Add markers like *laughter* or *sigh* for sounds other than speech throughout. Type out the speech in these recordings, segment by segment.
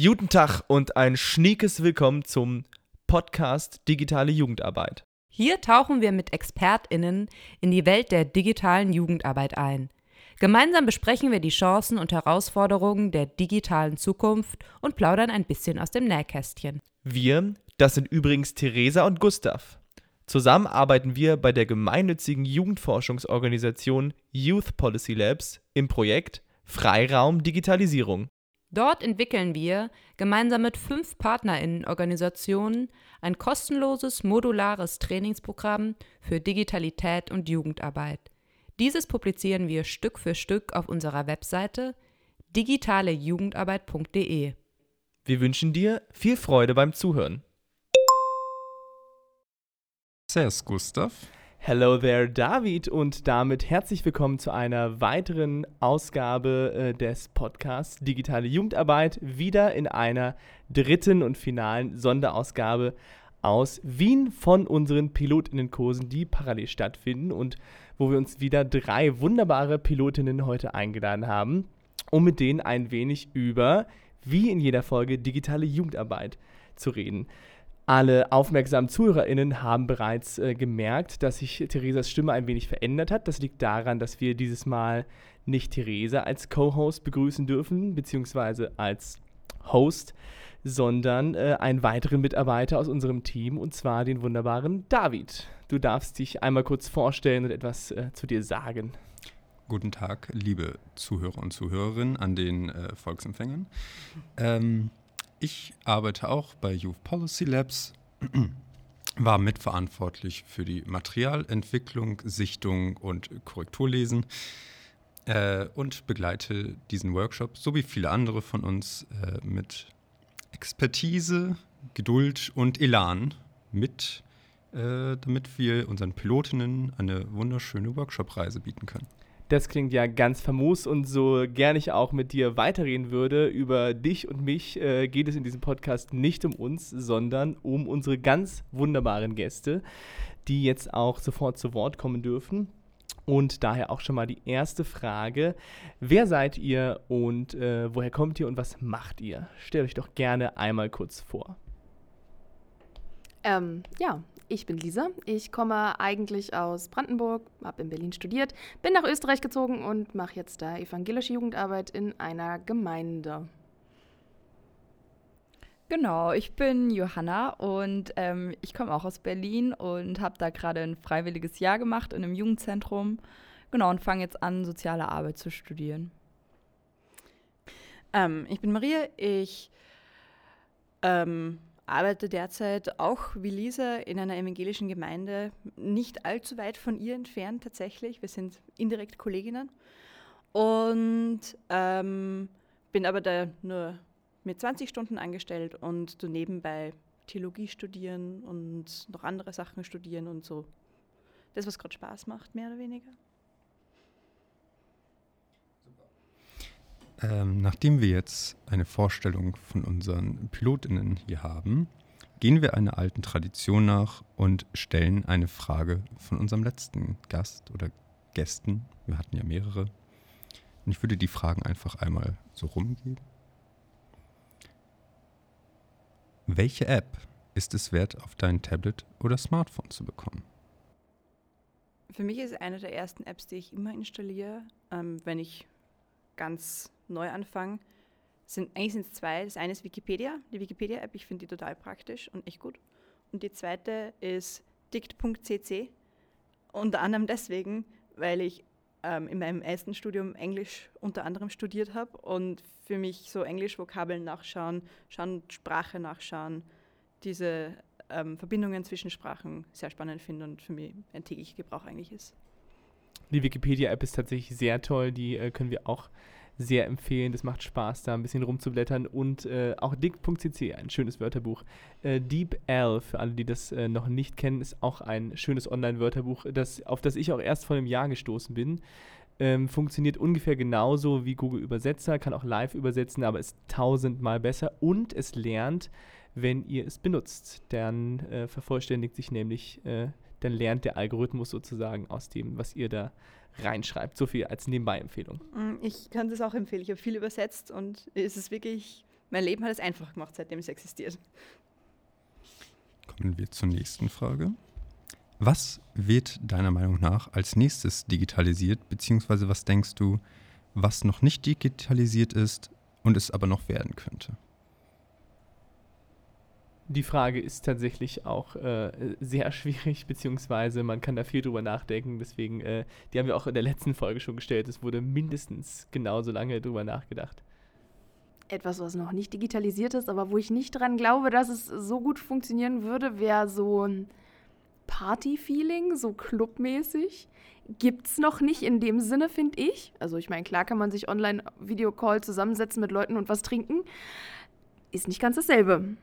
Guten Tag und ein schniekes Willkommen zum Podcast Digitale Jugendarbeit. Hier tauchen wir mit ExpertInnen in die Welt der digitalen Jugendarbeit ein. Gemeinsam besprechen wir die Chancen und Herausforderungen der digitalen Zukunft und plaudern ein bisschen aus dem Nähkästchen. Wir, das sind übrigens Theresa und Gustav. Zusammen arbeiten wir bei der gemeinnützigen Jugendforschungsorganisation Youth Policy Labs im Projekt Freiraum Digitalisierung. Dort entwickeln wir gemeinsam mit fünf PartnerInnen-Organisationen ein kostenloses, modulares Trainingsprogramm für Digitalität und Jugendarbeit. Dieses publizieren wir Stück für Stück auf unserer Webseite digitalejugendarbeit.de. Wir wünschen dir viel Freude beim Zuhören. Servus, Gustav. Hello there, David, und damit herzlich willkommen zu einer weiteren Ausgabe äh, des Podcasts Digitale Jugendarbeit. Wieder in einer dritten und finalen Sonderausgabe aus Wien von unseren Pilotinnenkursen, die parallel stattfinden und wo wir uns wieder drei wunderbare Pilotinnen heute eingeladen haben, um mit denen ein wenig über, wie in jeder Folge, digitale Jugendarbeit zu reden. Alle aufmerksamen ZuhörerInnen haben bereits äh, gemerkt, dass sich Theresas Stimme ein wenig verändert hat. Das liegt daran, dass wir dieses Mal nicht Theresa als Co-Host begrüßen dürfen, beziehungsweise als Host, sondern äh, einen weiteren Mitarbeiter aus unserem Team, und zwar den wunderbaren David. Du darfst dich einmal kurz vorstellen und etwas äh, zu dir sagen. Guten Tag, liebe Zuhörer und Zuhörerinnen an den äh, Volksempfängern. Ähm, ich arbeite auch bei Youth Policy Labs, *clears throat* war mitverantwortlich für die Materialentwicklung, Sichtung und Korrekturlesen äh, und begleite diesen Workshop, so wie viele andere von uns, äh, mit Expertise, Geduld und Elan mit, äh, damit wir unseren Pilotinnen eine wunderschöne Workshop-Reise bieten können. Das klingt ja ganz famos und so gerne ich auch mit dir weiterreden würde, über dich und mich äh, geht es in diesem Podcast nicht um uns, sondern um unsere ganz wunderbaren Gäste, die jetzt auch sofort zu Wort kommen dürfen. Und daher auch schon mal die erste Frage. Wer seid ihr und äh, woher kommt ihr und was macht ihr? Stellt euch doch gerne einmal kurz vor. Ähm, ja, ich bin Lisa. Ich komme eigentlich aus Brandenburg, habe in Berlin studiert, bin nach Österreich gezogen und mache jetzt da evangelische Jugendarbeit in einer Gemeinde. Genau, ich bin Johanna und ähm, ich komme auch aus Berlin und habe da gerade ein freiwilliges Jahr gemacht in einem Jugendzentrum. Genau, und fange jetzt an, soziale Arbeit zu studieren. Ähm, ich bin Maria, ich ähm, arbeite derzeit auch wie Lisa in einer evangelischen Gemeinde, nicht allzu weit von ihr entfernt tatsächlich. Wir sind indirekt Kolleginnen und ähm, bin aber da nur mit 20 Stunden angestellt und du nebenbei Theologie studieren und noch andere Sachen studieren und so. Das, was gerade Spaß macht, mehr oder weniger. Ähm, nachdem wir jetzt eine Vorstellung von unseren Pilotinnen hier haben, gehen wir einer alten Tradition nach und stellen eine Frage von unserem letzten Gast oder Gästen. Wir hatten ja mehrere. Und ich würde die Fragen einfach einmal so rumgeben. Welche App ist es wert, auf dein Tablet oder Smartphone zu bekommen? Für mich ist eine der ersten Apps, die ich immer installiere, ähm, wenn ich ganz neu anfange, sind, eigentlich sind es zwei. Das eine ist Wikipedia, die Wikipedia-App, ich finde die total praktisch und echt gut. Und die zweite ist dict.cc. Unter anderem deswegen, weil ich ähm, in meinem ersten Studium Englisch unter anderem studiert habe und für mich so Englisch-Vokabeln nachschauen, schauen, Sprache nachschauen, diese ähm, Verbindungen zwischen Sprachen sehr spannend finde und für mich ein täglicher Gebrauch eigentlich ist. Die Wikipedia-App ist tatsächlich sehr toll, die äh, können wir auch sehr empfehlen. Das macht Spaß, da ein bisschen rumzublättern. Und äh, auch dick.cc, ein schönes Wörterbuch. Äh, Deep L, für alle, die das äh, noch nicht kennen, ist auch ein schönes Online-Wörterbuch, das, auf das ich auch erst vor einem Jahr gestoßen bin. Ähm, funktioniert ungefähr genauso wie Google Übersetzer, kann auch live übersetzen, aber ist tausendmal besser und es lernt, wenn ihr es benutzt. Dann äh, vervollständigt sich nämlich, äh, dann lernt der Algorithmus sozusagen aus dem, was ihr da reinschreibt. So viel als Nebenbei-Empfehlung. Mm, ich kann das auch empfehlen. Ich habe viel übersetzt und es ist wirklich mein Leben hat es einfach gemacht, seitdem es existiert. Kommen wir zur nächsten Frage. Was wird deiner Meinung nach als nächstes digitalisiert, beziehungsweise was denkst du, was noch nicht digitalisiert ist und es aber noch werden könnte? Die Frage ist tatsächlich auch äh, sehr *laughs* schwierig, beziehungsweise man kann da viel drüber nachdenken. Deswegen, äh, die haben wir auch in der letzten Folge schon gestellt. Es wurde mindestens genauso lange drüber nachgedacht. Etwas, was noch nicht digitalisiert ist, aber wo ich nicht dran glaube, dass es so gut funktionieren würde, wäre so ein Party-Feeling, so clubmäßig. Gibt es noch nicht in dem Sinne, finde ich. Also ich meine, klar kann man sich online Videocall zusammensetzen mit Leuten und was trinken. Ist nicht ganz dasselbe.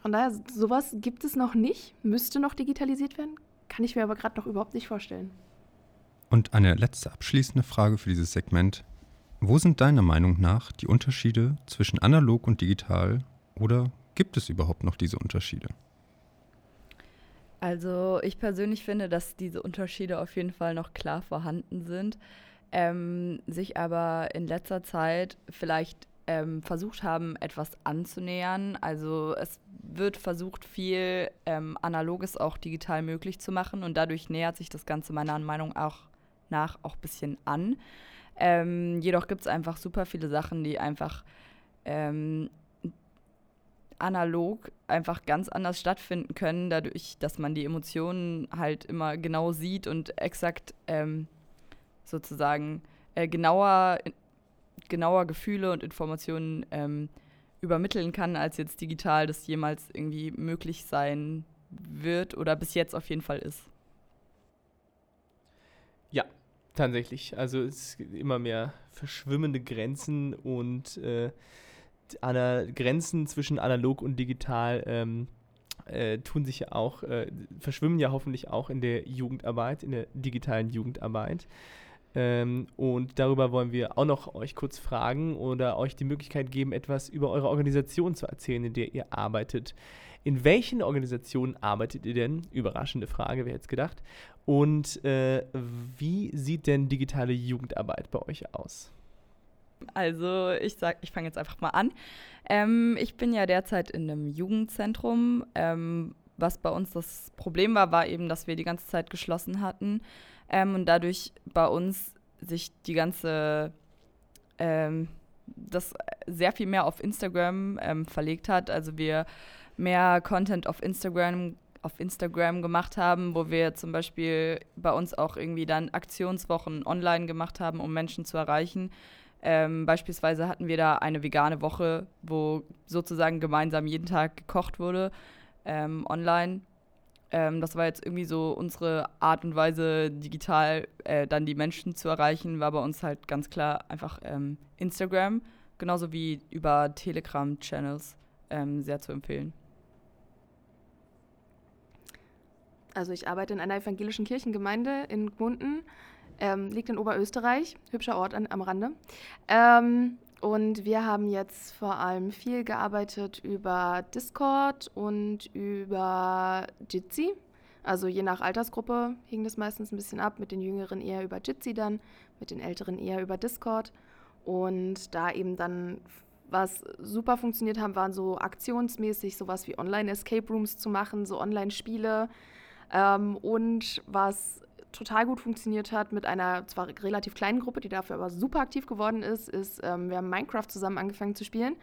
Von daher, sowas gibt es noch nicht, müsste noch digitalisiert werden, kann ich mir aber gerade noch überhaupt nicht vorstellen. Und eine letzte abschließende Frage für dieses Segment. Wo sind deiner Meinung nach die Unterschiede zwischen analog und digital oder gibt es überhaupt noch diese Unterschiede? Also ich persönlich finde, dass diese Unterschiede auf jeden Fall noch klar vorhanden sind, ähm, sich aber in letzter Zeit vielleicht ähm, versucht haben, etwas anzunähern. Also es wird versucht, viel ähm, Analoges auch digital möglich zu machen und dadurch nähert sich das Ganze meiner Meinung auch nach auch ein bisschen an. Ähm, jedoch gibt es einfach super viele Sachen, die einfach ähm, analog einfach ganz anders stattfinden können, dadurch, dass man die Emotionen halt immer genau sieht und exakt ähm, sozusagen äh, genauer genauer Gefühle und Informationen ähm, übermitteln kann, als jetzt digital das jemals irgendwie möglich sein wird oder bis jetzt auf jeden Fall ist. Ja, tatsächlich. Also es gibt immer mehr verschwimmende Grenzen und äh, Grenzen zwischen analog und digital ähm, äh, tun sich ja auch, äh, verschwimmen ja hoffentlich auch in der Jugendarbeit, in der digitalen Jugendarbeit. Ähm, und darüber wollen wir auch noch euch kurz fragen oder euch die Möglichkeit geben, etwas über eure Organisation zu erzählen, in der ihr arbeitet. In welchen Organisationen arbeitet ihr denn? Überraschende Frage, wer hätte es gedacht. Und äh, wie sieht denn digitale Jugendarbeit bei euch aus? Also ich sag, ich fange jetzt einfach mal an. Ähm, ich bin ja derzeit in einem Jugendzentrum. Ähm, was bei uns das Problem war, war eben, dass wir die ganze Zeit geschlossen hatten ähm, und dadurch bei uns sich die ganze, ähm, das sehr viel mehr auf Instagram ähm, verlegt hat. Also wir mehr Content auf Instagram auf Instagram gemacht haben, wo wir zum Beispiel bei uns auch irgendwie dann Aktionswochen online gemacht haben, um Menschen zu erreichen. Ähm, beispielsweise hatten wir da eine vegane Woche, wo sozusagen gemeinsam jeden Tag gekocht wurde ähm, online. Ähm, das war jetzt irgendwie so unsere Art und Weise, digital äh, dann die Menschen zu erreichen, war bei uns halt ganz klar einfach ähm, Instagram, genauso wie über Telegram-Channels ähm, sehr zu empfehlen. Also ich arbeite in einer evangelischen Kirchengemeinde in Gmunden, ähm, liegt in Oberösterreich, hübscher Ort an, am Rande. Und wir haben jetzt vor allem viel gearbeitet über Discord und über Jitsi. Also je nach Altersgruppe hing das meistens ein bisschen ab. Mit den Jüngeren eher über Jitsi dann, mit den Älteren eher über Discord. Und da eben dann, was super funktioniert haben, waren so aktionsmäßig sowas wie Online-Escape Rooms zu machen, so Online-Spiele. Ähm, und was total gut funktioniert hat mit einer zwar relativ kleinen Gruppe, die dafür aber super aktiv geworden ist, ist, ähm, wir haben Minecraft zusammen angefangen zu spielen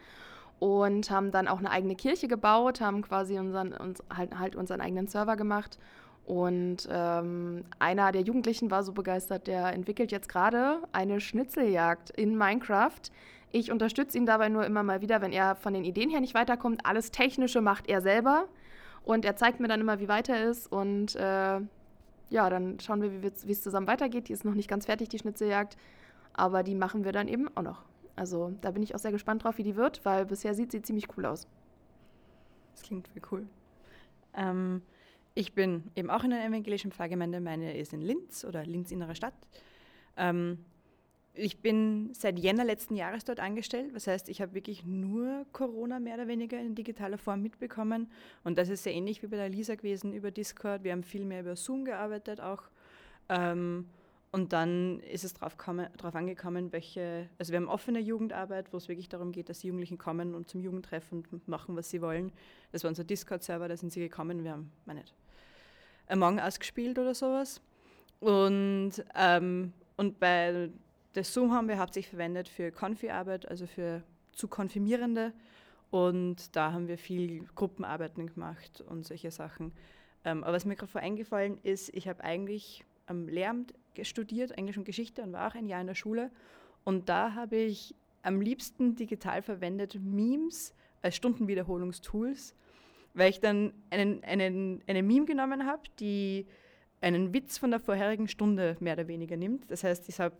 und haben dann auch eine eigene Kirche gebaut, haben quasi unseren, uns, halt, halt unseren eigenen Server gemacht. Und ähm, einer der Jugendlichen war so begeistert, der entwickelt jetzt gerade eine Schnitzeljagd in Minecraft. Ich unterstütze ihn dabei nur immer mal wieder, wenn er von den Ideen her nicht weiterkommt. Alles Technische macht er selber. Und er zeigt mir dann immer, wie weit er ist. Und äh, ja, dann schauen wir, wie es zusammen weitergeht. Die ist noch nicht ganz fertig, die Schnitzeljagd, aber die machen wir dann eben auch noch. Also da bin ich auch sehr gespannt drauf, wie die wird, weil bisher sieht sie ziemlich cool aus. Das klingt wie cool. Ähm, ich bin eben auch in der evangelischen Pfarrgemeinde. Meine ist in Linz oder Linz innere Stadt. Ähm, ich bin seit Jänner letzten Jahres dort angestellt. Das heißt, ich habe wirklich nur Corona mehr oder weniger in digitaler Form mitbekommen. Und das ist sehr ähnlich wie bei der Lisa gewesen über Discord. Wir haben viel mehr über Zoom gearbeitet auch. Ähm, Und dann ist es darauf angekommen, welche, also wir haben offene Jugendarbeit, wo es wirklich darum geht, dass die Jugendlichen kommen und zum Jugendtreff und machen, was sie wollen. Das war unser Discord-Server, da sind sie gekommen, wir haben, meine nicht, Among Us gespielt oder sowas. Und, ähm, und bei der Zoom haben wir hauptsächlich verwendet für Konfi-Arbeit, also für zu Konfirmierende. Und da haben wir viel Gruppenarbeiten gemacht und solche Sachen. Ähm, aber was mir gerade vor eingefallen ist, ich habe eigentlich am Lehramt studiert, Englisch und Geschichte und war auch ein Jahr in der Schule. Und da habe ich am liebsten digital verwendet Memes als Stundenwiederholungstools, weil ich dann einen, einen, eine Meme genommen habe, die einen Witz von der vorherigen Stunde mehr oder weniger nimmt. Das heißt, ich habe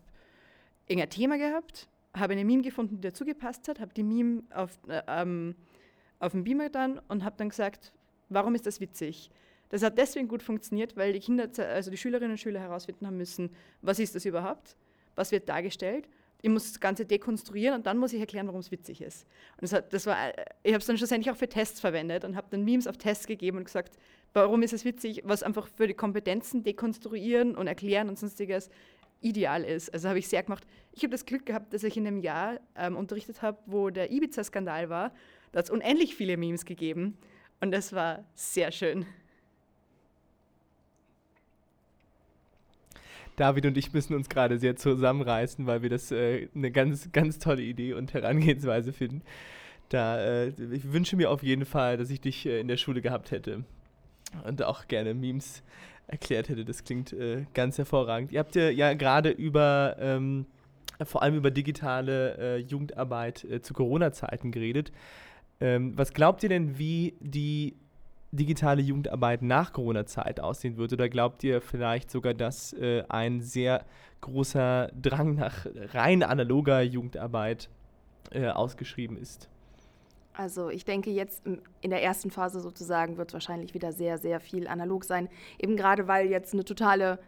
irgendein Thema gehabt, habe eine Meme gefunden, die dazu gepasst hat, habe die Meme auf, äh, ähm, auf dem Beamer dann und habe dann gesagt, warum ist das witzig? Das hat deswegen gut funktioniert, weil die Kinder, also die Schülerinnen und Schüler herausfinden haben müssen, was ist das überhaupt, was wird dargestellt. Ich muss das Ganze dekonstruieren und dann muss ich erklären, warum es witzig ist. Und das, hat, das war, ich habe es dann schlussendlich auch für Tests verwendet und habe dann Memes auf Tests gegeben und gesagt, warum ist es witzig, was einfach für die Kompetenzen dekonstruieren und erklären und sonstiges ideal ist. Also habe ich sehr gemacht. Ich habe das Glück gehabt, dass ich in einem Jahr ähm, unterrichtet habe, wo der Ibiza-Skandal war. Da hat es unendlich viele Memes gegeben und das war sehr schön. David und ich müssen uns gerade sehr zusammenreißen, weil wir das äh, eine ganz, ganz tolle Idee und Herangehensweise finden. Da, äh, ich wünsche mir auf jeden Fall, dass ich dich äh, in der Schule gehabt hätte und auch gerne Memes erklärt hätte. Das klingt äh, ganz hervorragend. Ihr habt ja, ja gerade über, ähm, vor allem über digitale äh, Jugendarbeit äh, zu Corona-Zeiten geredet. Ähm, was glaubt ihr denn, wie die digitale Jugendarbeit nach Corona-Zeit aussehen wird? Oder glaubt ihr vielleicht sogar, dass äh, ein sehr großer Drang nach rein analoger Jugendarbeit äh, ausgeschrieben ist? Also ich denke, jetzt in der ersten Phase sozusagen wird es wahrscheinlich wieder sehr, sehr viel analog sein. Eben gerade weil jetzt eine totale,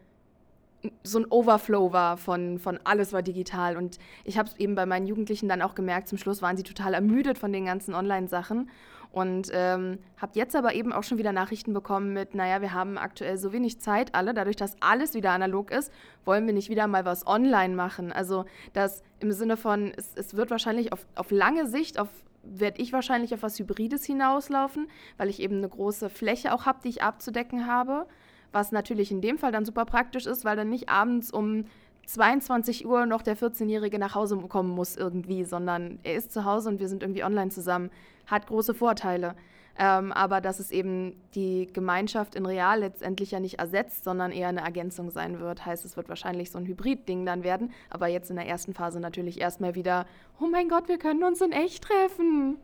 so ein Overflow war von, von alles war digital. Und ich habe es eben bei meinen Jugendlichen dann auch gemerkt, zum Schluss waren sie total ermüdet von den ganzen Online-Sachen. Und ähm, habe jetzt aber eben auch schon wieder Nachrichten bekommen mit, naja, wir haben aktuell so wenig Zeit alle, dadurch, dass alles wieder analog ist, wollen wir nicht wieder mal was online machen. Also das im Sinne von, es, es wird wahrscheinlich auf, auf lange Sicht, auf werde ich wahrscheinlich auf was Hybrides hinauslaufen, weil ich eben eine große Fläche auch habe, die ich abzudecken habe. Was natürlich in dem Fall dann super praktisch ist, weil dann nicht abends um 22 Uhr noch der 14-Jährige nach Hause kommen muss irgendwie, sondern er ist zu Hause und wir sind irgendwie online zusammen. Hat große Vorteile. Ähm, aber dass es eben die Gemeinschaft in real letztendlich ja nicht ersetzt, sondern eher eine Ergänzung sein wird. Heißt, es wird wahrscheinlich so ein Hybrid-Ding dann werden. Aber jetzt in der ersten Phase natürlich erstmal wieder, oh mein Gott, wir können uns in echt treffen.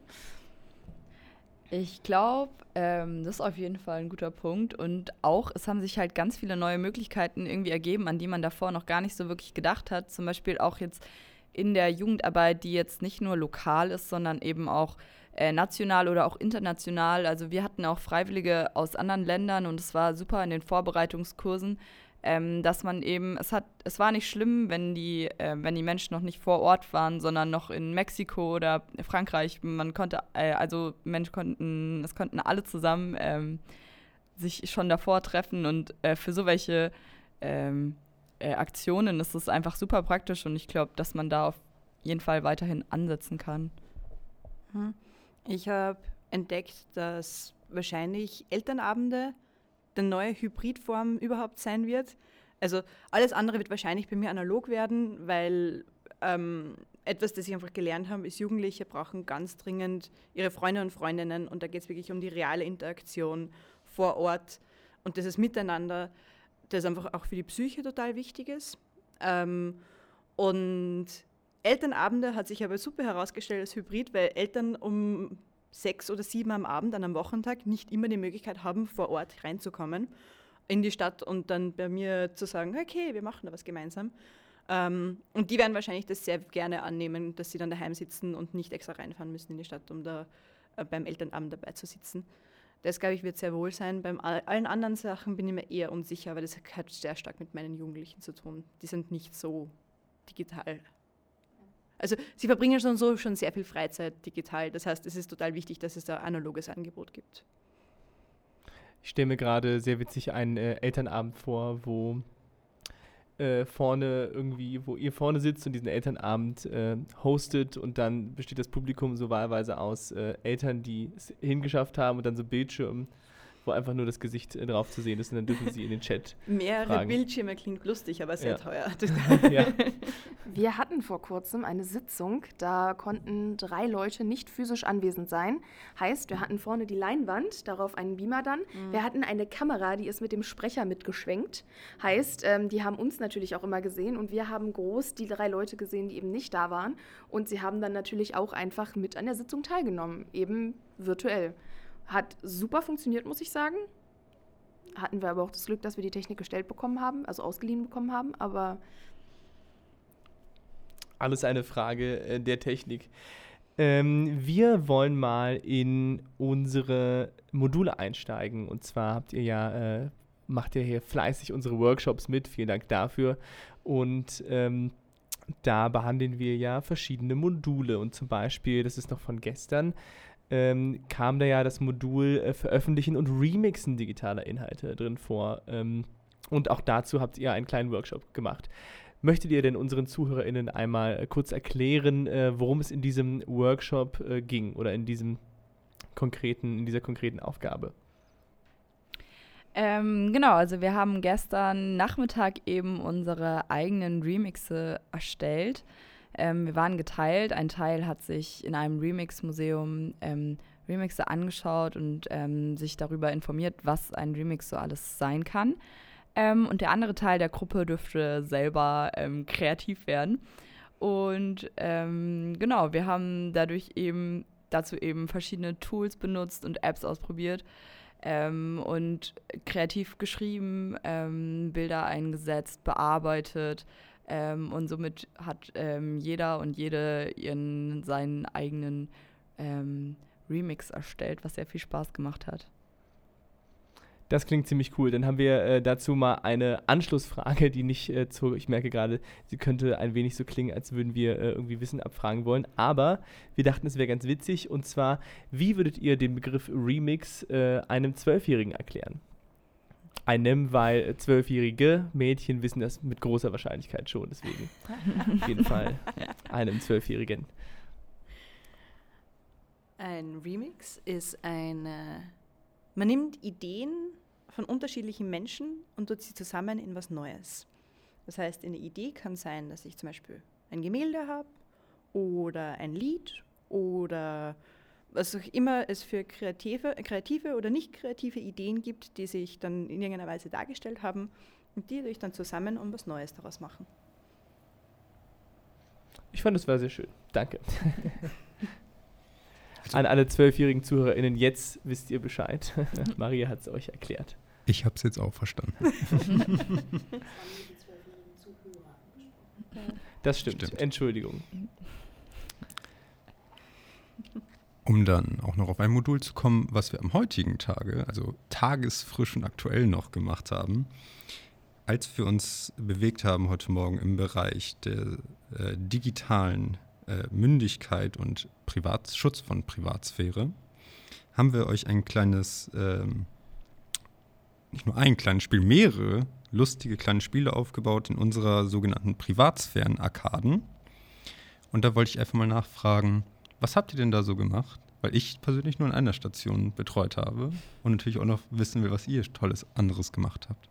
Ich glaube, ähm, das ist auf jeden Fall ein guter Punkt. Und auch, es haben sich halt ganz viele neue Möglichkeiten irgendwie ergeben, an die man davor noch gar nicht so wirklich gedacht hat. Zum Beispiel auch jetzt in der Jugendarbeit, die jetzt nicht nur lokal ist, sondern eben auch äh, national oder auch international. Also wir hatten auch Freiwillige aus anderen Ländern und es war super in den Vorbereitungskursen, ähm, dass man eben, es hat, es war nicht schlimm, wenn die, äh, wenn die Menschen noch nicht vor Ort waren, sondern noch in Mexiko oder Frankreich. Man konnte, äh, also Menschen konnten, es konnten alle zusammen ähm, sich schon davor treffen und äh, für so welche ähm, äh, Aktionen ist es einfach super praktisch und ich glaube, dass man da auf jeden Fall weiterhin ansetzen kann. Hm. Ich habe entdeckt, dass wahrscheinlich Elternabende die neue Hybridform überhaupt sein wird. Also alles andere wird wahrscheinlich bei mir analog werden, weil ähm, etwas, das ich einfach gelernt habe, ist, Jugendliche brauchen ganz dringend ihre Freunde und Freundinnen und da geht es wirklich um die reale Interaktion vor Ort und dieses Miteinander, das einfach auch für die Psyche total wichtig ist. Ähm, und Elternabende hat sich aber super herausgestellt als Hybrid, weil Eltern um sechs oder sieben am Abend an einem Wochentag nicht immer die Möglichkeit haben, vor Ort reinzukommen in die Stadt und dann bei mir zu sagen, okay, wir machen da was gemeinsam. Ähm, und die werden wahrscheinlich das sehr gerne annehmen, dass sie dann daheim sitzen und nicht extra reinfahren müssen in die Stadt, um da äh, beim Elternabend dabei zu sitzen. Das, glaube ich, wird sehr wohl sein. Bei allen anderen Sachen bin ich mir eher unsicher, aber das hat sehr stark mit meinen Jugendlichen zu tun. Die sind nicht so digital also sie verbringen schon so schon sehr viel Freizeit digital. Das heißt, es ist total wichtig, dass es da analoges Angebot gibt. Ich stelle mir gerade sehr witzig einen äh, Elternabend vor, wo äh, vorne irgendwie, wo ihr vorne sitzt und diesen Elternabend äh, hostet und dann besteht das Publikum so wahlweise aus äh, Eltern, die es hingeschafft haben und dann so Bildschirmen wo einfach nur das Gesicht äh, drauf zu sehen ist und dann dürfen Sie in den Chat. *laughs* Mehrere fragen. Bildschirme klingt lustig, aber sehr Ja. teuer. *laughs* *laughs* ja. Wir hatten vor kurzem eine Sitzung, da konnten drei Leute nicht physisch anwesend sein. Heißt, wir hatten vorne die Leinwand, darauf einen Beamer dann. Wir hatten eine Kamera, die ist mit dem Sprecher mitgeschwenkt. Heißt, ähm, die haben uns natürlich auch immer gesehen und wir haben groß die drei Leute gesehen, die eben nicht da waren. Und sie haben dann natürlich auch einfach mit an der Sitzung teilgenommen, eben virtuell. Hat super funktioniert, muss ich sagen. Hatten wir aber auch das Glück, dass wir die Technik gestellt bekommen haben, also ausgeliehen bekommen haben, aber Alles eine Frage äh, der Technik. Ähm, wir wollen mal in unsere Module einsteigen. Und zwar habt ihr ja, äh, macht ihr hier fleißig unsere Workshops mit. Vielen Dank dafür. Und ähm, da behandeln wir ja verschiedene Module. Und zum Beispiel, das ist noch von gestern, ähm, kam da ja das Modul äh, Veröffentlichen und Remixen digitaler Inhalte drin vor. Ähm, und auch dazu habt ihr einen kleinen Workshop gemacht. Möchtet ihr denn unseren ZuhörerInnen einmal äh, kurz erklären, äh, worum es in diesem Workshop äh, ging oder in diesem konkreten, in dieser konkreten Aufgabe? Ähm, genau, also wir haben gestern Nachmittag eben unsere eigenen Remixe erstellt. Ähm, wir waren geteilt. Ein Teil hat sich in einem Remix-Museum ähm, Remixe angeschaut und ähm, sich darüber informiert, was ein Remix so alles sein kann. Ähm, und der andere Teil der Gruppe dürfte selber ähm, kreativ werden. Und ähm, genau, wir haben dadurch eben dazu eben verschiedene Tools benutzt und Apps ausprobiert ähm, und kreativ geschrieben, ähm, Bilder eingesetzt, bearbeitet. Ähm, und somit hat ähm, jeder und jede ihren, seinen eigenen ähm, Remix erstellt, was sehr viel Spaß gemacht hat. Das klingt ziemlich cool. Dann haben wir äh, dazu mal eine Anschlussfrage, die nicht äh, zu, ich merke gerade, sie könnte ein wenig so klingen, als würden wir äh, irgendwie Wissen abfragen wollen. Aber wir dachten, es wäre ganz witzig. Und zwar, wie würdet ihr den Begriff Remix äh, einem Zwölfjährigen erklären? Einem, weil äh, zwölfjährige Mädchen wissen das mit großer Wahrscheinlichkeit schon. Deswegen *laughs* auf jeden Fall einem Zwölfjährigen. Ein Remix ist eine. Man nimmt Ideen von unterschiedlichen Menschen und tut sie zusammen in was Neues. Das heißt, eine Idee kann sein, dass ich zum Beispiel ein Gemälde habe oder ein Lied oder was auch immer es für kreative, kreative oder nicht kreative Ideen gibt, die sich dann in irgendeiner Weise dargestellt haben und die durch dann zusammen und was Neues daraus machen. Ich fand, das war sehr schön. Danke. *laughs* An alle zwölfjährigen ZuhörerInnen, jetzt wisst ihr Bescheid. *laughs* Maria hat es euch erklärt. Ich habe es jetzt auch verstanden. *laughs* Das stimmt. Stimmt. Entschuldigung. Um dann auch noch auf ein Modul zu kommen, was wir am heutigen Tage, also tagesfrisch und aktuell noch gemacht haben, als wir uns bewegt haben heute Morgen im Bereich der äh, digitalen äh, Mündigkeit und Privatschutz von Privatsphäre, haben wir euch ein kleines, ähm, nicht nur ein kleines Spiel, mehrere lustige kleine Spiele aufgebaut in unserer sogenannten Privatsphären-Arkaden. Und da wollte ich einfach mal nachfragen, was habt ihr denn da so gemacht? Weil ich persönlich nur in einer Station betreut habe und natürlich auch noch wissen will, was ihr Tolles anderes gemacht habt.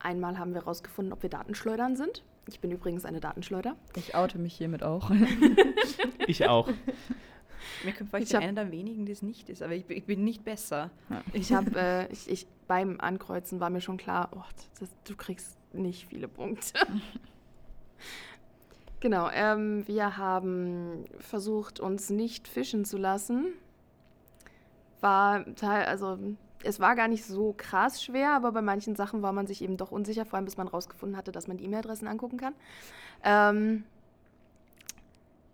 einmal haben wir herausgefunden, ob wir Datenschleudern sind. Ich bin übrigens eine Datenschleuder. Ich oute mich hiermit auch. *laughs* Ich auch. *laughs* Mir kommt vor, ich Ich bin hab- einer der wenigen, die es nicht ist, aber ich, bin- ich bin nicht besser. Ich habe, äh, ich, ich, beim Ankreuzen war mir schon klar, oh, das, du kriegst nicht viele Punkte. *laughs* genau, ähm, wir haben versucht, uns nicht fischen zu lassen. War teil, also es war gar nicht so krass schwer, aber bei manchen Sachen war man sich eben doch unsicher, vor allem bis man rausgefunden hatte, dass man die E-Mail-Adressen angucken kann. Ähm,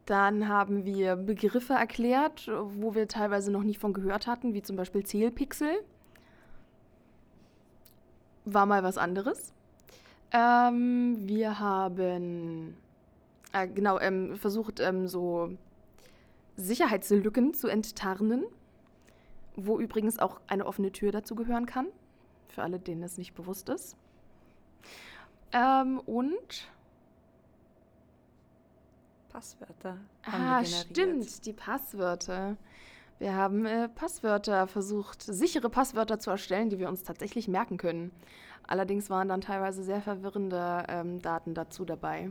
dann haben wir Begriffe erklärt, wo wir teilweise noch nicht von gehört hatten, wie zum Beispiel Zählpixel. War mal was anderes. Ähm, wir haben äh, genau ähm, versucht, ähm, so Sicherheitslücken zu enttarnen, wo übrigens auch eine offene Tür dazu gehören kann, für alle, denen es nicht bewusst ist. Ähm, und? Passwörter. Ah, stimmt, die Passwörter. Wir haben äh, Passwörter versucht, sichere Passwörter zu erstellen, die wir uns tatsächlich merken können. Allerdings waren dann teilweise sehr verwirrende ähm, Daten dazu dabei.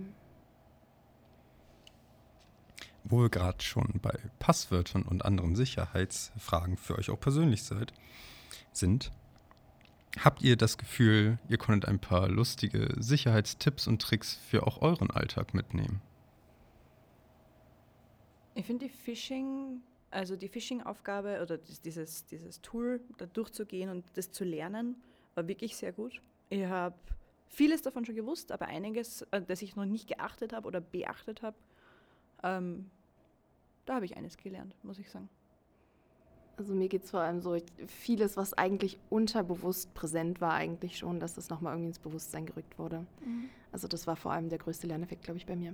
Wo wir gerade schon bei Passwörtern und anderen Sicherheitsfragen für euch auch persönlich seid, sind, habt ihr das Gefühl, ihr konntet ein paar lustige Sicherheitstipps und Tricks für auch euren Alltag mitnehmen? Ich finde die Phishing, also die Phishing-Aufgabe oder dies- dieses, dieses Tool, da durchzugehen und das zu lernen, war wirklich sehr gut. Ich habe vieles davon schon gewusst, aber einiges, äh, das ich noch nicht geachtet habe oder beachtet habe, ähm, da habe ich eines gelernt, muss ich sagen. Also mir geht es vor allem so, ich, vieles, was eigentlich unterbewusst präsent war, eigentlich schon, dass das nochmal irgendwie ins Bewusstsein gerückt wurde. Also das war vor allem der größte Lerneffekt, glaube ich, bei mir.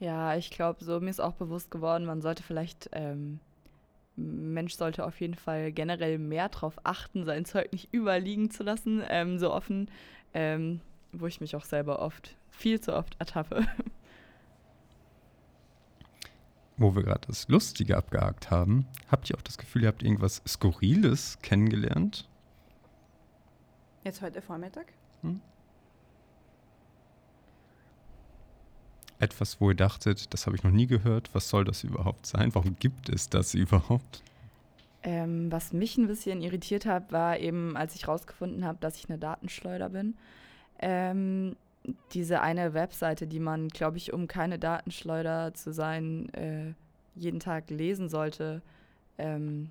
Ja, ich glaube, so mir ist auch bewusst geworden, man sollte vielleicht, ähm, ein Mensch sollte auf jeden Fall generell mehr darauf achten, sein Zeug nicht überall liegen zu lassen, ähm, so offen, ähm, wo ich mich auch selber oft, viel zu oft ertappe. *laughs* Wo wir gerade das Lustige abgehakt haben, habt ihr auch das Gefühl, ihr habt irgendwas Skurriles kennengelernt? Jetzt heute Vormittag? Etwas, wo ihr dachtet, das habe ich noch nie gehört, was soll das überhaupt sein? Warum gibt es das *laughs* überhaupt? Ähm, was mich ein bisschen irritiert hat, war eben, als ich rausgefunden habe, dass ich eine Datenschleuder bin. Ähm, diese eine Webseite, die man, glaube ich, um keine Datenschleuder zu sein, äh, jeden Tag lesen sollte, ähm,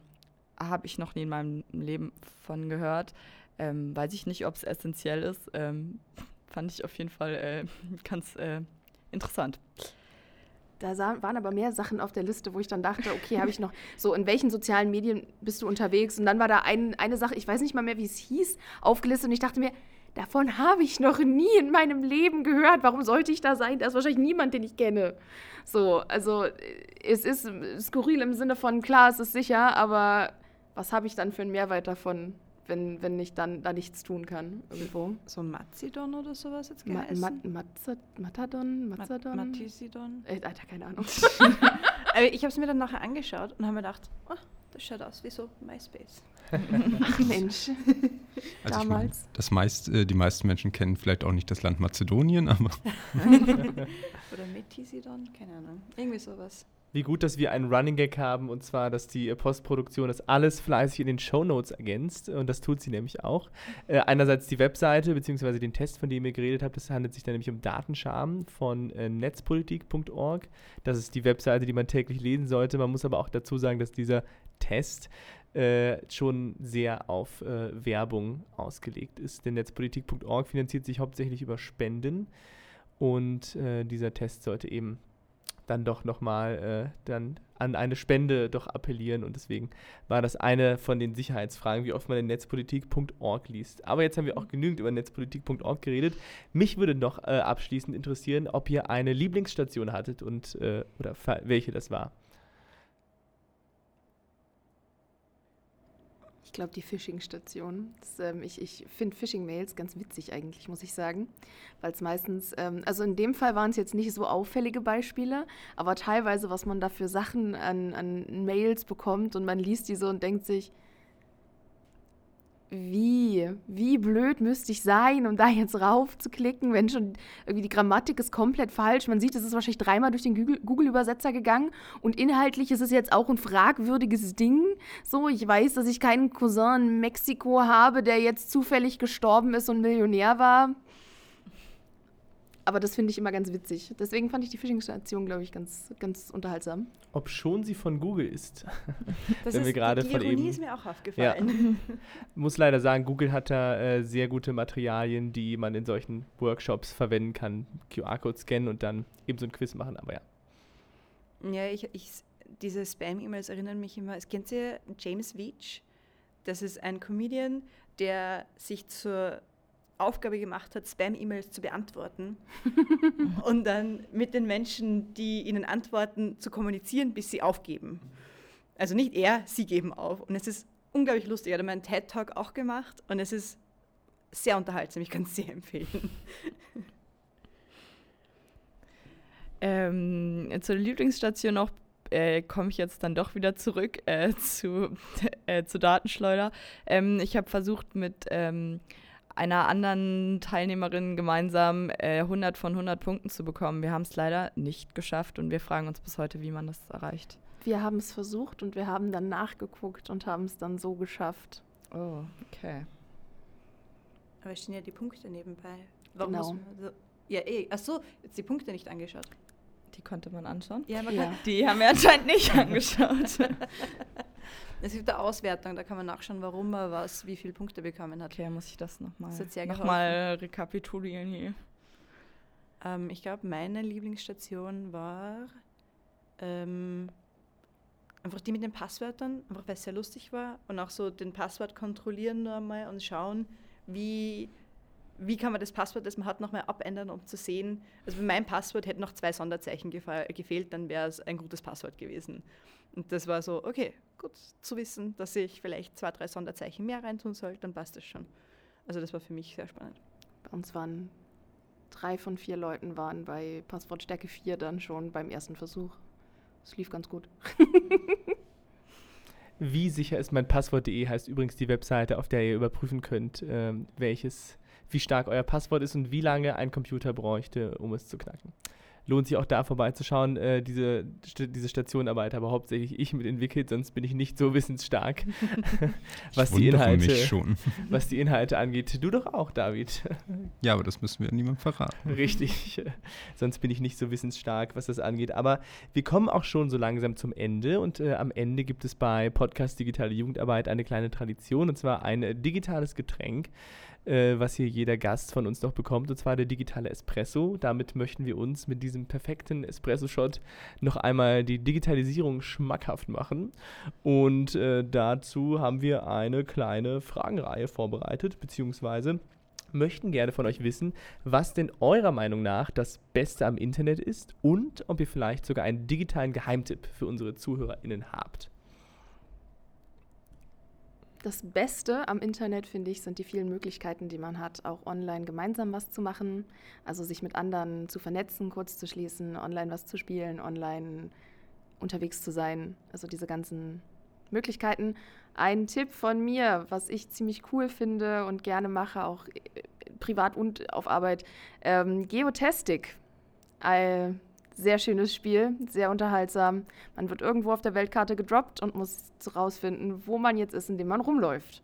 habe ich noch nie in meinem Leben von gehört. Ähm, weiß ich nicht, ob es essentiell ist. Ähm, fand ich auf jeden Fall äh, *laughs* ganz äh, interessant. Da sah, waren aber mehr Sachen auf der Liste, wo ich dann dachte, okay, habe ich noch *laughs* so, in welchen sozialen Medien bist du unterwegs? Und dann war da ein, eine Sache, ich weiß nicht mal mehr, wie es hieß, aufgelistet und ich dachte mir, davon habe ich noch nie in meinem Leben gehört. Warum sollte ich da sein? Da ist wahrscheinlich niemand, den ich kenne. So, also es ist skurril im Sinne von, klar, es ist sicher, aber was habe ich dann für einen Mehrwert davon, wenn, wenn ich dann da nichts tun kann irgendwo? So Mazidon oder sowas jetzt Ma geheißen? Ma Matze- Matadon? Ma- Mazadon? Matisidon? Äh, Alter, keine Ahnung. *laughs* Ich habe es mir dann nachher angeschaut und habe mir gedacht, oh, das schaut aus wie so MySpace. Ach *laughs* Mensch. Also ich mein, Damals. das meist, äh, die meisten Menschen kennen vielleicht auch nicht das Land Mazedonien, aber *laughs* *laughs* Oder Metisidon? Keine Ahnung. Irgendwie sowas. Wie gut, dass wir einen Running Gag haben, und zwar, dass die äh, Postproduktion das alles fleißig in den Shownotes ergänzt. Und das tut sie nämlich auch. Äh, einerseits die Webseite, beziehungsweise den Test, von dem ihr geredet habt. Das handelt sich dann nämlich um Datenscham von äh, netzpolitik.org. Das ist die Webseite, die man täglich lesen sollte. Man muss aber auch dazu sagen, dass dieser Test äh, schon sehr auf äh, Werbung ausgelegt ist. Denn netzpolitik.org finanziert sich hauptsächlich über Spenden. Und äh, dieser Test sollte eben dann doch nochmal äh, an eine Spende doch appellieren und deswegen war das eine von den Sicherheitsfragen, wie oft man in netzpolitik.org liest. Aber jetzt haben wir auch genügend über netzpolitik.org geredet. Mich würde noch äh, abschließend interessieren, ob ihr eine Lieblingsstation hattet und äh, oder welche das war. Ich glaube, die Phishing-Station. Ähm, ich ich finde Phishing-Mails ganz witzig eigentlich, muss ich sagen. Weil es meistens, ähm, also in dem Fall waren es jetzt nicht so auffällige Beispiele, aber teilweise, was man da für Sachen an, an Mails bekommt und man liest die so und denkt sich, wie, wie blöd müsste ich sein, um da jetzt rauf zu klicken, wenn schon irgendwie die Grammatik ist komplett falsch. Man sieht, es ist wahrscheinlich dreimal durch den Google- Google-Übersetzer gegangen und inhaltlich ist es jetzt auch ein fragwürdiges Ding. So, ich weiß, dass ich keinen Cousin in Mexiko habe, der jetzt zufällig gestorben ist und Millionär war. Aber das finde ich immer ganz witzig. Deswegen fand ich die Phishing-Station, glaube ich, ganz, ganz unterhaltsam. Ob schon sie von Google ist. *laughs* Das Wenn wir ist, gerade die von Ironie eben- ist mir auch aufgefallen. *laughs* Muss leider sagen, Google hat da äh, sehr gute Materialien, die man in solchen Workshops verwenden kann. QR-Code scannen und dann eben so ein Quiz machen, aber ja. Ja, ich, ich, diese Spam-E-Mails erinnern mich immer. Es kennt ihr James Veach? Das ist ein Comedian, der sich zur Aufgabe gemacht hat, Spam-E-Mails zu beantworten *laughs* und dann mit den Menschen, die ihnen antworten, zu kommunizieren, bis sie aufgeben. Also nicht er, sie geben auf. Und es ist unglaublich lustig. Er hat meinen TED-Talk auch gemacht und es ist sehr unterhaltsam, ich kann es sehr empfehlen. *laughs* Ähm, zur Lieblingsstation noch äh, komme ich jetzt dann doch wieder zurück äh, zu, *laughs* äh, zu Datenschleuder. Ähm, ich habe versucht, mit ähm, einer anderen Teilnehmerin gemeinsam 100 äh, von 100 Punkten zu bekommen. Wir haben es leider nicht geschafft und wir fragen uns bis heute, wie man das erreicht. Wir haben es versucht und wir haben dann nachgeguckt und haben es dann so geschafft. Oh, okay. Aber es stehen ja die Punkte nebenbei. Warum genau. So, ja, eh. Achso, jetzt die Punkte nicht angeschaut. Die konnte man anschauen. Ja, man Ja. kann, Die haben wir anscheinend nicht *laughs* angeschaut. *laughs* es gibt eine Auswertung, da kann man nachschauen, warum man was, wie viele Punkte bekommen hat. Okay, muss ich das nochmal noch mal rekapitulieren hier. Ähm, ich glaube, meine Lieblingsstation war ähm, einfach die mit den Passwörtern, einfach weil es sehr lustig war und auch so den Passwort kontrollieren nur einmal und schauen, wie, wie kann man das Passwort, das man hat, nochmal abändern, um zu sehen. Also bei meinem Passwort hätten noch zwei Sonderzeichen gefehlt, dann wäre es ein gutes Passwort gewesen. Und das war so, okay, gut zu wissen, dass ich vielleicht zwei, drei Sonderzeichen mehr reintun soll, dann passt das schon. Also das war für mich sehr spannend. Bei uns waren drei von vier Leuten waren bei Passwortstärke 4 dann schon beim ersten Versuch. Es lief ganz gut. *laughs* Wie sicher ist mein Passwort.de heißt übrigens die Webseite, auf der ihr überprüfen könnt, ähm, welches, wie stark euer Passwort ist und wie lange ein Computer bräuchte, um es zu knacken. Lohnt sich auch da vorbeizuschauen. Äh, diese, St diese Stationarbeit habe hauptsächlich ich mit entwickelt, sonst bin ich nicht so wissensstark, *laughs* *laughs* was, Ich die Inhalte, mich schon. *laughs* was die Inhalte angeht. Du doch auch, David. Ja, aber das müssen wir niemandem verraten. Richtig. Sonst bin ich nicht so wissensstark, was das angeht. Aber wir kommen auch schon so langsam zum Ende. Und äh, am Ende gibt es bei Podcast Digitale Jugendarbeit eine kleine Tradition. Und zwar ein äh, digitales Getränk, äh, was hier jeder Gast von uns noch bekommt. Und zwar der digitale Espresso. Damit möchten wir uns mit diesem perfekten Espresso-Shot noch einmal die Digitalisierung schmackhaft machen. Und äh, dazu haben wir eine kleine Fragenreihe vorbereitet, beziehungsweise möchten gerne von euch wissen, was denn eurer Meinung nach das Beste am Internet ist und ob ihr vielleicht sogar einen digitalen Geheimtipp für unsere ZuhörerInnen habt. Das Beste am Internet, finde ich, sind die vielen Möglichkeiten, die man hat, auch online gemeinsam was zu machen. Also sich mit anderen zu vernetzen, kurz zu schließen, online was zu spielen, online unterwegs zu sein. Also diese ganzen Möglichkeiten. Ein Tipp von mir, was ich ziemlich cool finde und gerne mache, auch äh, privat und auf Arbeit, ähm, Geotastic. Sehr schönes Spiel, sehr unterhaltsam. Man wird irgendwo auf der Weltkarte gedroppt und muss rausfinden, wo man jetzt ist, indem man rumläuft.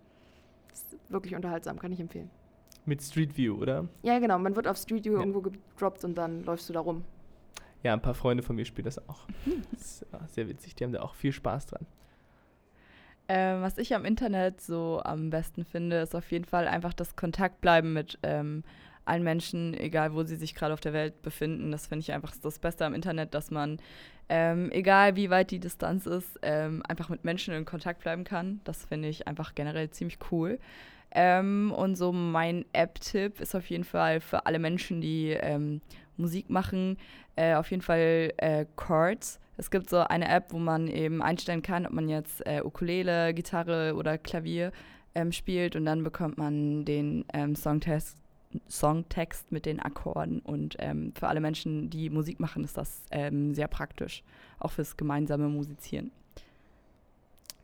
Das ist wirklich unterhaltsam, kann ich empfehlen. Mit Street View, oder? Ja, genau, man wird auf Street View Ja. irgendwo gedroppt und dann läufst du da rum. Ja, ein paar Freunde von mir spielen das auch. *laughs* Das ist ja, sehr witzig, die haben da auch viel Spaß dran. Ähm, was ich am Internet so am besten finde, ist auf jeden Fall einfach das Kontaktbleiben mit ähm, allen Menschen, egal wo sie sich gerade auf der Welt befinden. Das finde ich einfach das Beste am Internet, dass man, ähm, egal wie weit die Distanz ist, ähm, einfach mit Menschen in Kontakt bleiben kann. Das finde ich einfach generell ziemlich cool. Ähm, und so mein App-Tipp ist auf jeden Fall für alle Menschen, die ähm, Musik machen, äh, auf jeden Fall äh, Chords. Es gibt so eine App, wo man eben einstellen kann, ob man jetzt äh, Ukulele, Gitarre oder Klavier ähm, spielt und dann bekommt man den ähm, Songtext, Songtext mit den Akkorden und ähm, für alle Menschen, die Musik machen, ist das ähm, sehr praktisch, auch fürs gemeinsame Musizieren.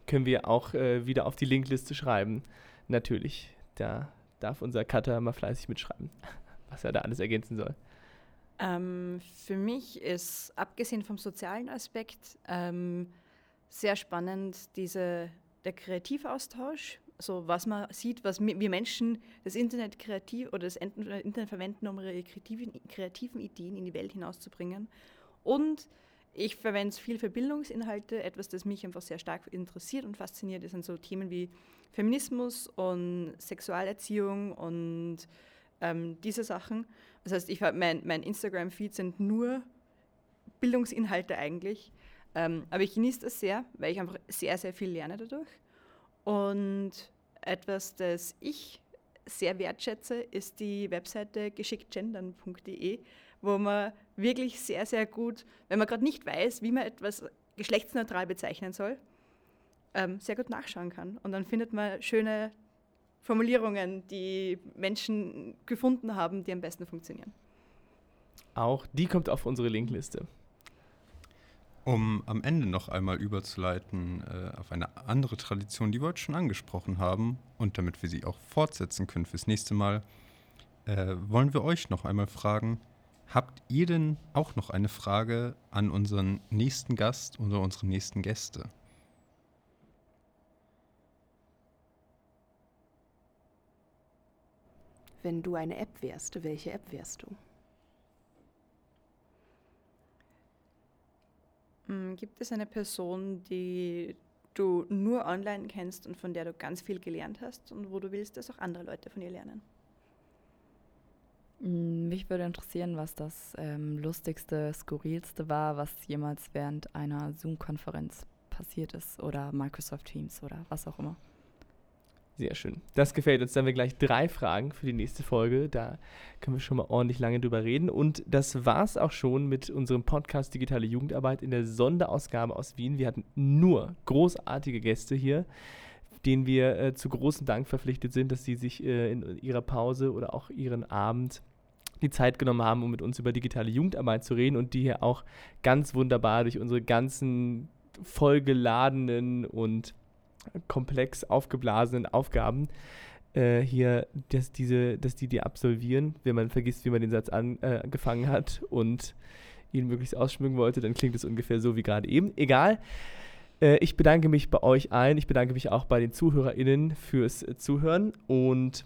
Können wir auch äh, wieder auf die Linkliste schreiben. Natürlich, da darf unser Cutter mal fleißig mitschreiben, *laughs* was er da alles ergänzen soll. Ähm, für mich ist, abgesehen vom sozialen Aspekt, ähm, sehr spannend diese, der Kreativaustausch. So was man sieht, was wir Menschen das Internet kreativ oder das Internet verwenden, um ihre kreativen, kreativen Ideen in die Welt hinauszubringen. Und ich verwende es viel für Bildungsinhalte. Etwas, das mich einfach sehr stark interessiert und fasziniert, sind so Themen wie Feminismus und Sexualerziehung und ähm, diese Sachen. Das heißt, ich mein, mein Instagram-Feed sind nur Bildungsinhalte eigentlich. Ähm, aber ich genieße das sehr, weil ich einfach sehr, sehr viel lerne dadurch. Und etwas, das ich sehr wertschätze, ist die Webseite geschicktgendern.de, wo man wirklich sehr, sehr gut, wenn man gerade nicht weiß, wie man etwas geschlechtsneutral bezeichnen soll, ähm, sehr gut nachschauen kann. Und dann findet man schöne Formulierungen, die Menschen gefunden haben, die am besten funktionieren. Auch die kommt auf unsere Linkliste. Um am Ende noch einmal überzuleiten äh, auf eine andere Tradition, die wir heute schon angesprochen haben und damit wir sie auch fortsetzen können fürs nächste Mal, äh, wollen wir euch noch einmal fragen, habt ihr denn auch noch eine Frage an unseren nächsten Gast oder unsere nächsten Gäste? Wenn du eine App wärst, welche App wärst du? Gibt es eine Person, die du nur online kennst und von der du ganz viel gelernt hast und wo du willst, dass auch andere Leute von ihr lernen? Mm, Mich würde interessieren, was das ähm, lustigste, skurrilste war, was jemals während einer Zoom-Konferenz passiert ist oder Microsoft Teams oder was auch immer. Sehr schön. Das gefällt uns. Dann haben wir gleich drei Fragen für die nächste Folge. Da können wir schon mal ordentlich lange drüber reden. Und das war's auch schon mit unserem Podcast Digitale Jugendarbeit in der Sonderausgabe aus Wien. Wir hatten nur großartige Gäste hier, denen wir äh, zu großem Dank verpflichtet sind, dass sie sich äh, in ihrer Pause oder auch ihren Abend die Zeit genommen haben, um mit uns über digitale Jugendarbeit zu reden und die hier auch ganz wunderbar durch unsere ganzen vollgeladenen und komplex aufgeblasenen Aufgaben äh, hier, dass, diese, dass die die absolvieren. Wenn man vergisst, wie man den Satz angefangen hat und ihn möglichst ausschmücken wollte, dann klingt es ungefähr so wie gerade eben. Egal. Äh, ich bedanke mich bei euch allen. Ich bedanke mich auch bei den ZuhörerInnen fürs äh, Zuhören und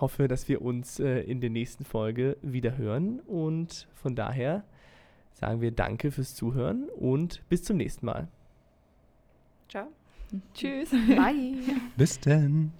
hoffe, dass wir uns äh, in der nächsten Folge wieder hören. Und von daher sagen wir Danke fürs Zuhören und bis zum nächsten Mal. Ciao. Tschüss. Bye. Bis denn.